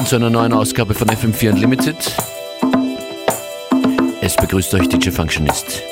willkommen zu einer neuen Ausgabe von FM4 Unlimited. Es begrüßt euch DJ Functionist.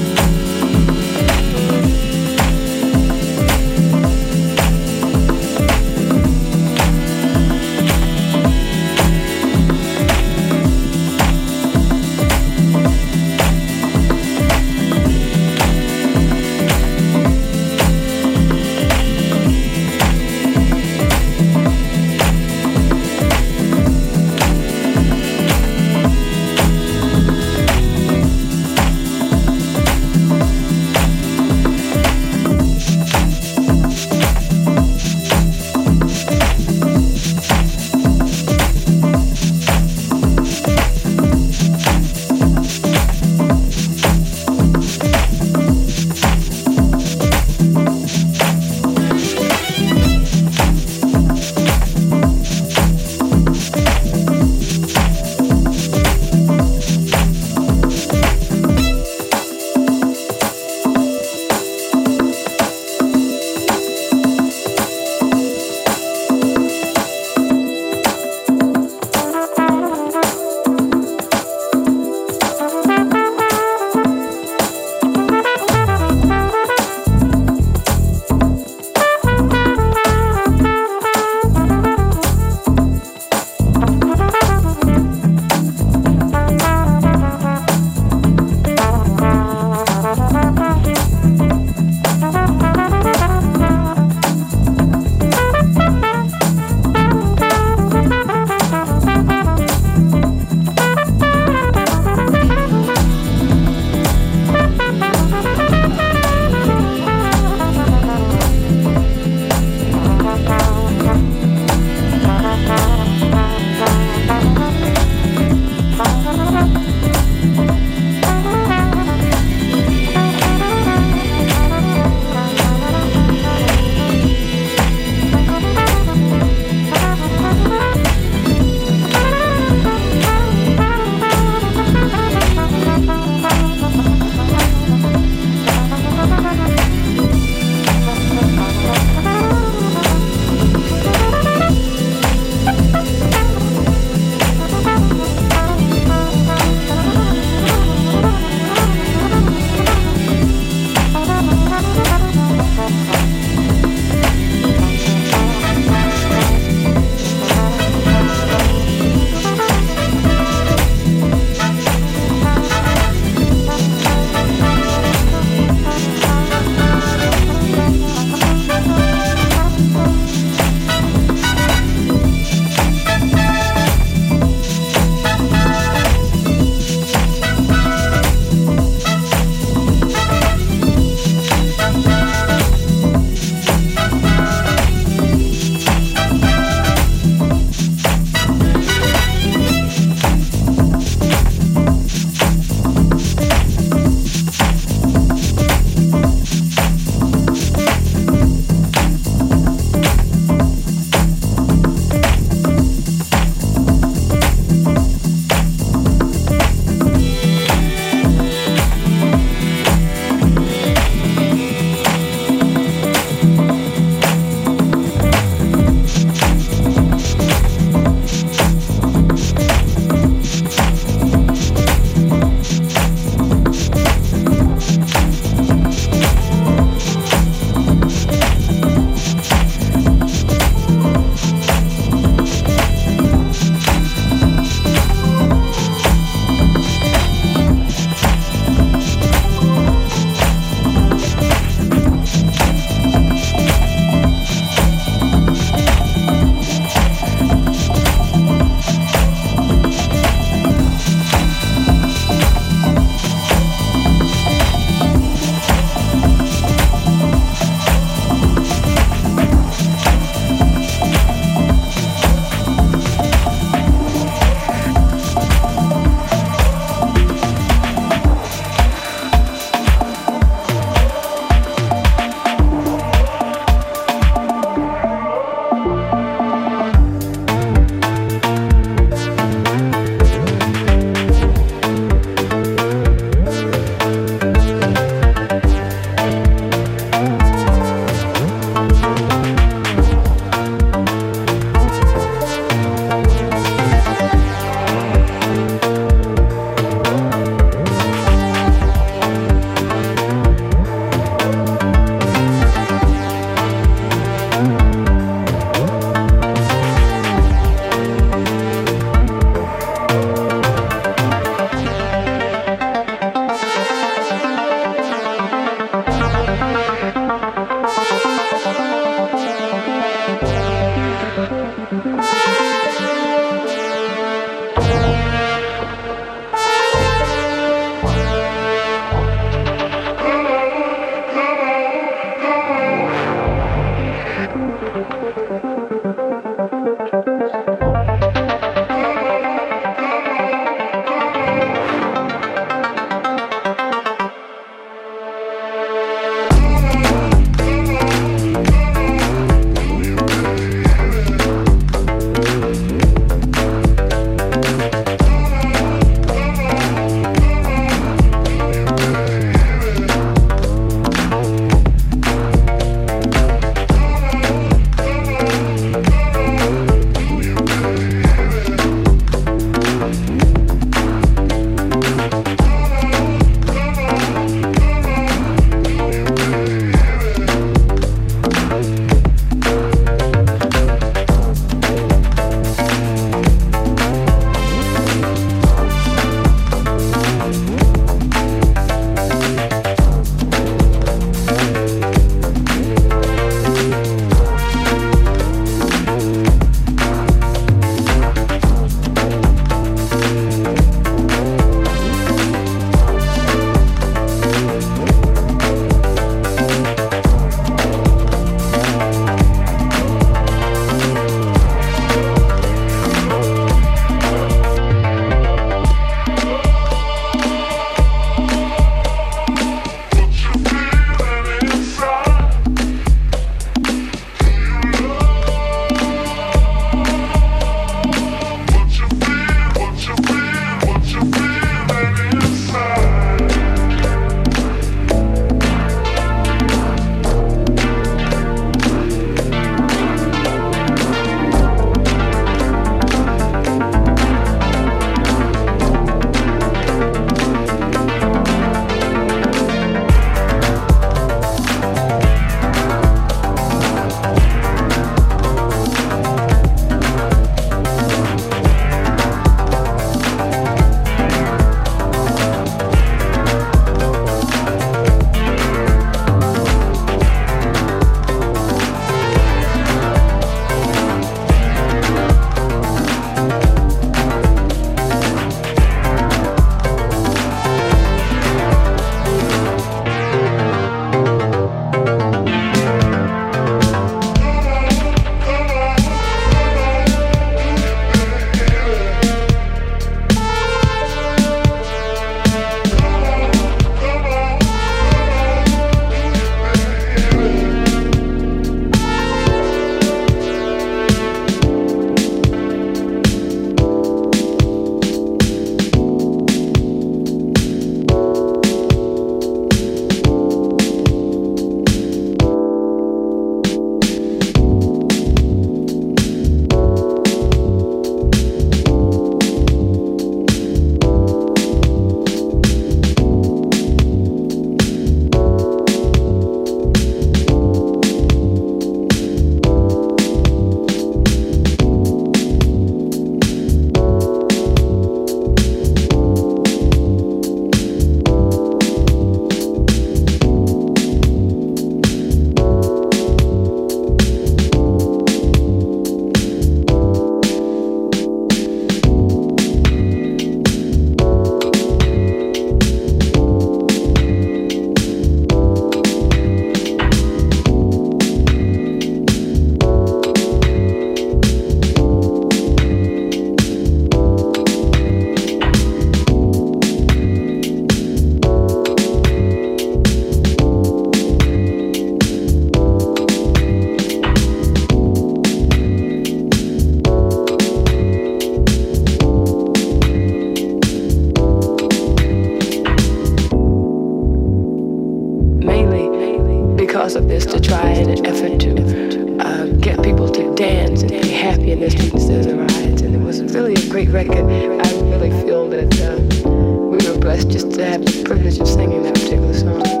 Because of this to try an effort to uh, get people to dance and be happy in the streets of the rides. And it was really a great record. I really feel that uh, we were blessed just to have the privilege of singing that particular song.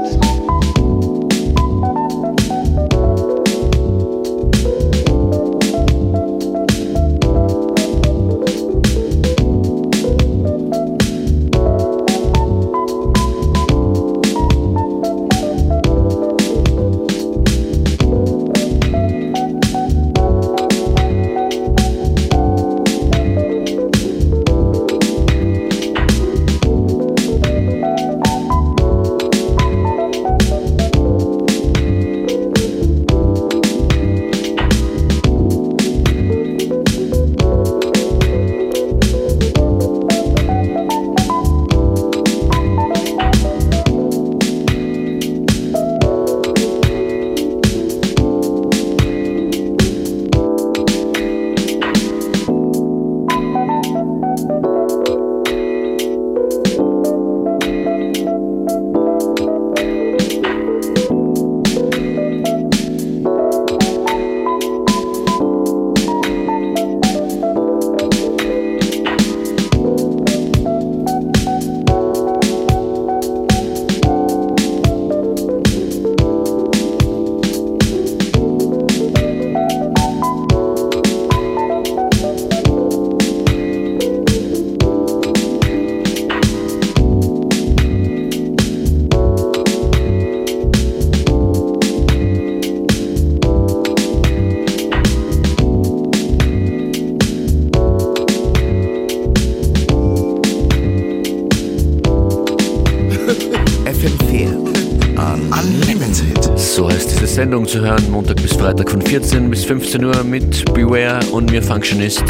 Sendung zu hören, Montag bis Freitag von 14 bis 15 Uhr mit Beware und mir Functionist.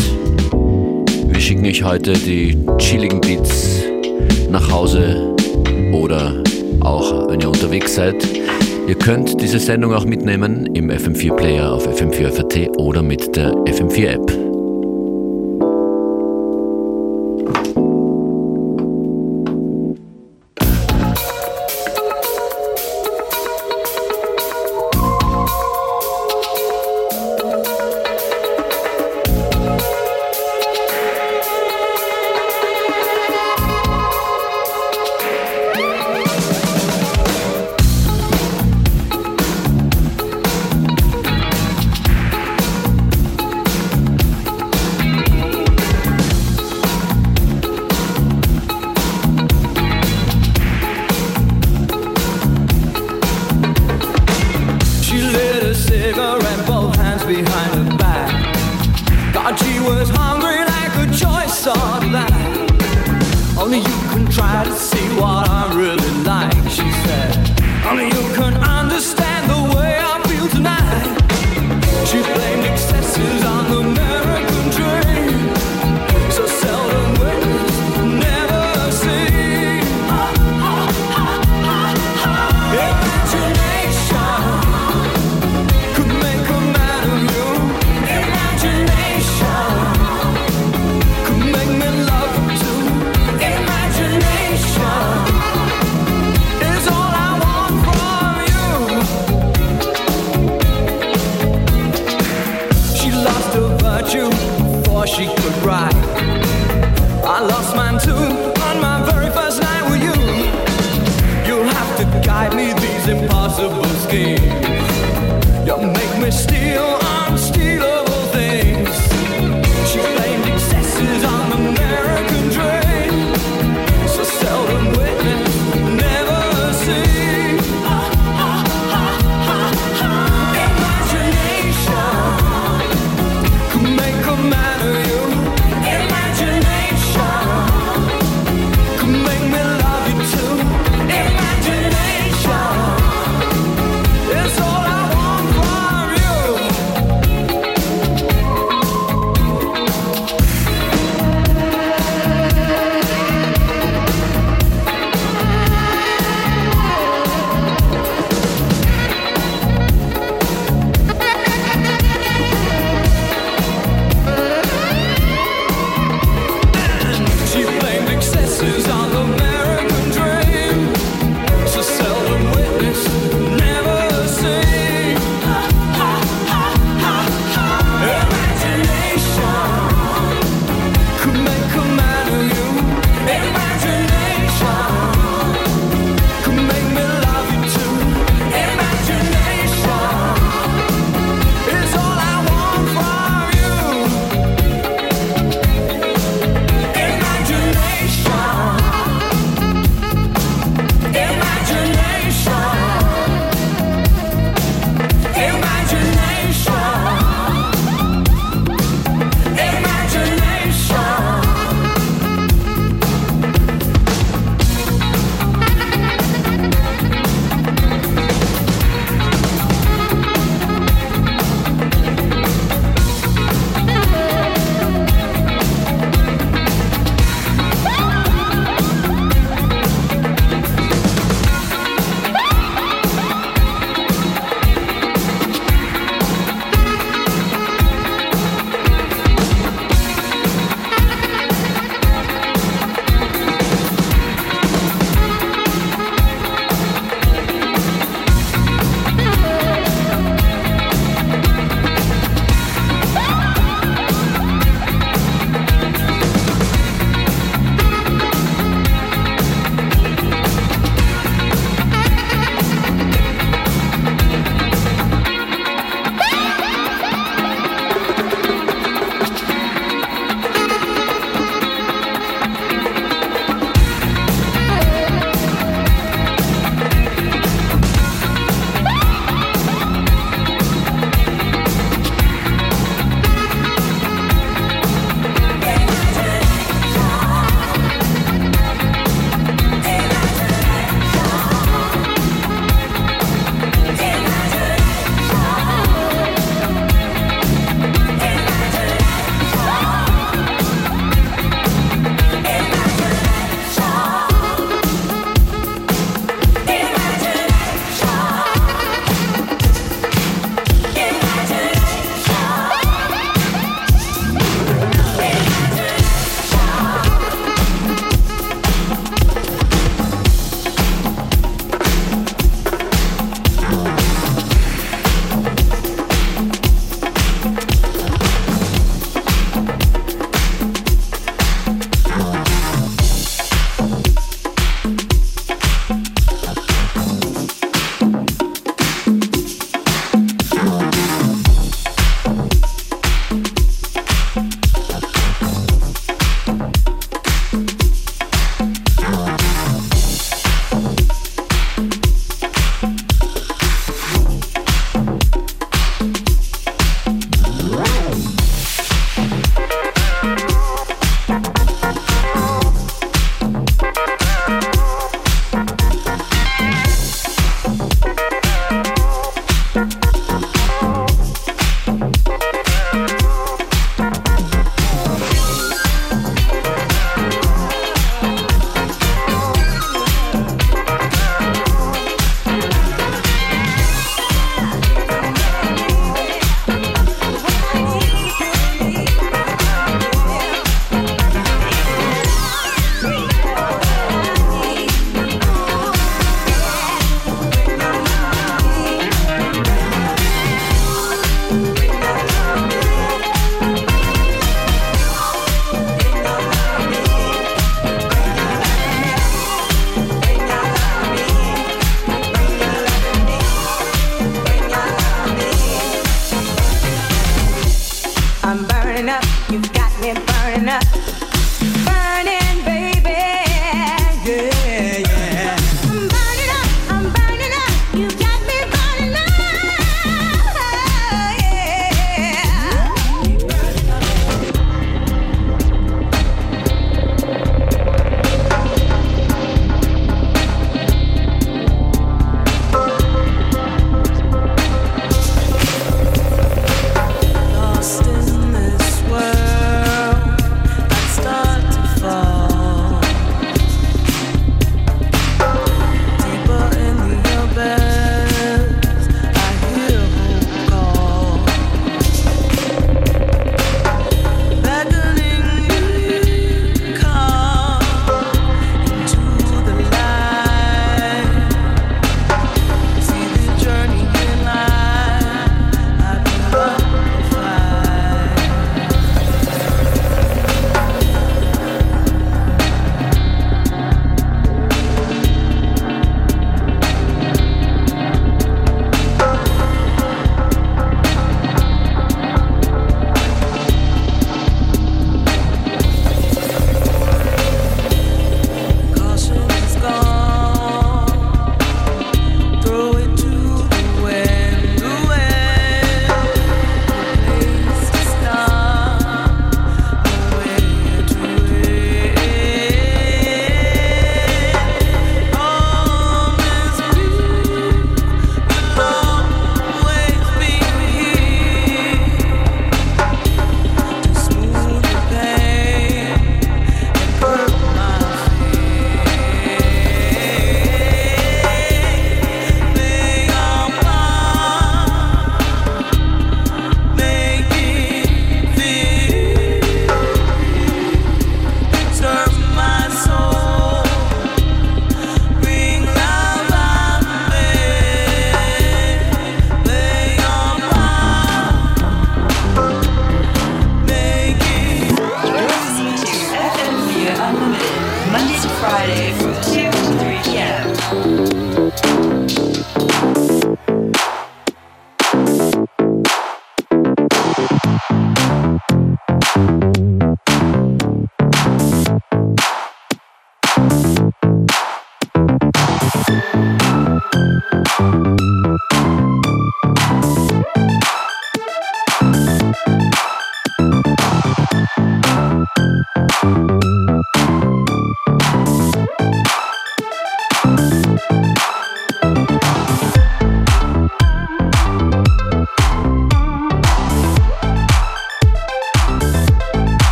Wir schicken euch heute die chilligen Beats nach Hause oder auch wenn ihr unterwegs seid. Ihr könnt diese Sendung auch mitnehmen im FM4 Player auf FM4FAT oder mit der FM4 App.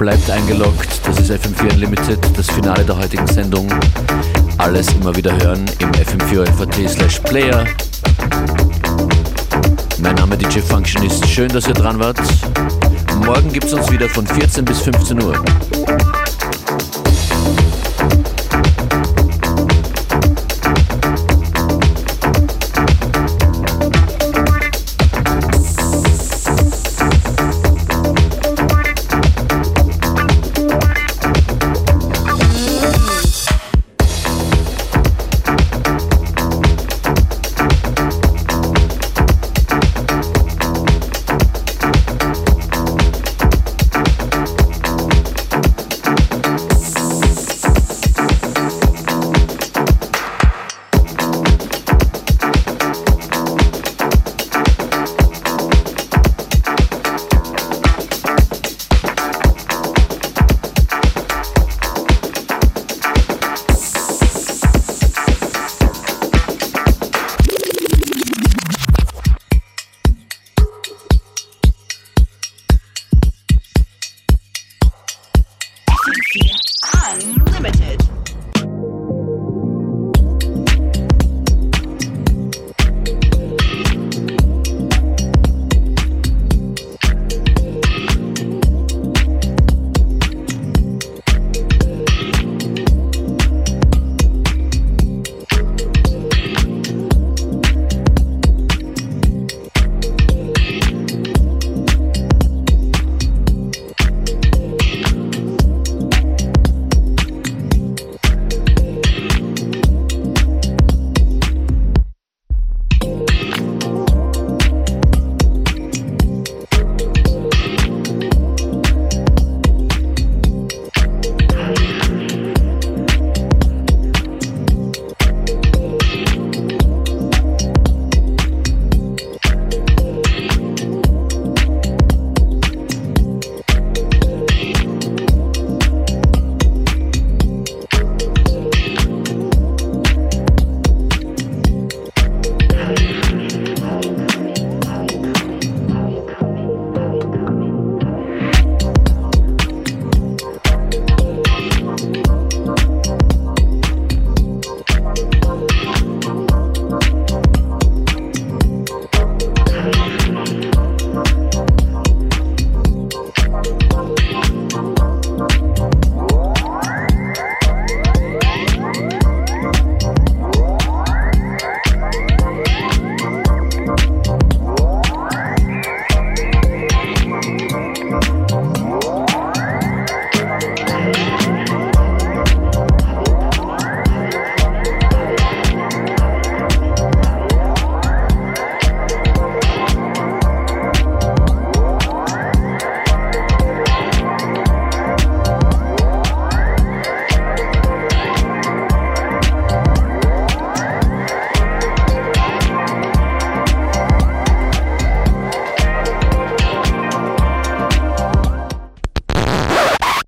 Bleibt eingeloggt. Das ist FM4 Unlimited, das Finale der heutigen Sendung. Alles immer wieder hören im FM4 slash Player. Mein Name DJ Functionist. Schön, dass ihr dran wart. Morgen gibt es uns wieder von 14 bis 15 Uhr.